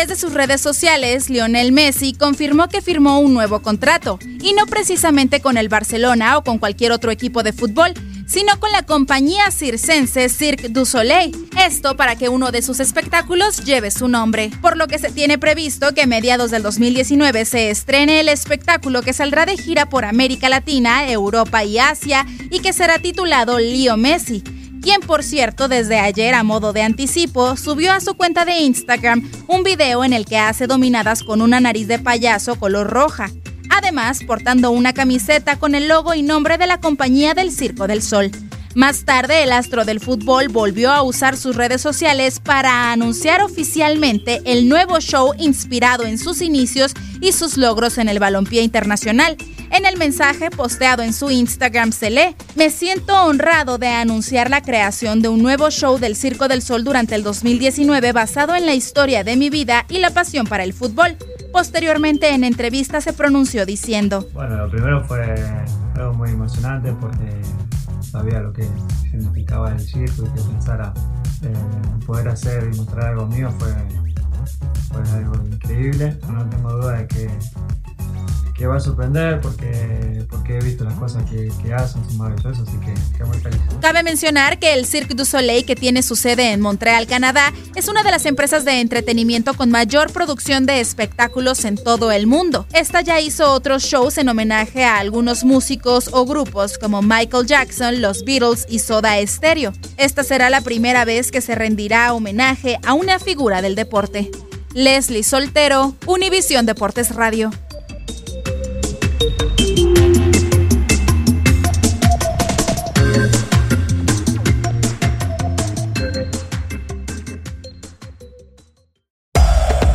Través de sus redes sociales, Lionel Messi confirmó que firmó un nuevo contrato, y no precisamente con el Barcelona o con cualquier otro equipo de fútbol, sino con la compañía circense Cirque du Soleil. Esto para que uno de sus espectáculos lleve su nombre, por lo que se tiene previsto que a mediados del 2019 se estrene el espectáculo que saldrá de gira por América Latina, Europa y Asia y que será titulado Leo Messi quien por cierto desde ayer a modo de anticipo subió a su cuenta de Instagram un video en el que hace dominadas con una nariz de payaso color roja, además portando una camiseta con el logo y nombre de la compañía del Circo del Sol. Más tarde, el astro del fútbol volvió a usar sus redes sociales para anunciar oficialmente el nuevo show inspirado en sus inicios y sus logros en el balompié internacional. En el mensaje posteado en su Instagram se lee, me siento honrado de anunciar la creación de un nuevo show del Circo del Sol durante el 2019 basado en la historia de mi vida y la pasión para el fútbol. Posteriormente en entrevista se pronunció diciendo, Bueno, lo primero fue algo muy emocionante porque sabía lo que significaba el circo y que pensara eh, poder hacer y mostrar algo mío fue, fue algo increíble. No tengo duda de que, que va a sorprender porque, he visto las cosas que, hacen, son maravillosas, así que muy. Cabe mencionar que el Cirque du Soleil, que tiene su sede en Montreal, Canadá, es una de las empresas de entretenimiento con mayor producción de espectáculos en todo el mundo. Esta ya hizo otros shows en homenaje a algunos músicos o grupos como Michael Jackson, los Beatles y Soda Stereo. Esta será la primera vez que se rendirá homenaje a una figura del deporte. Leslie Soltero, Univisión Deportes Radio.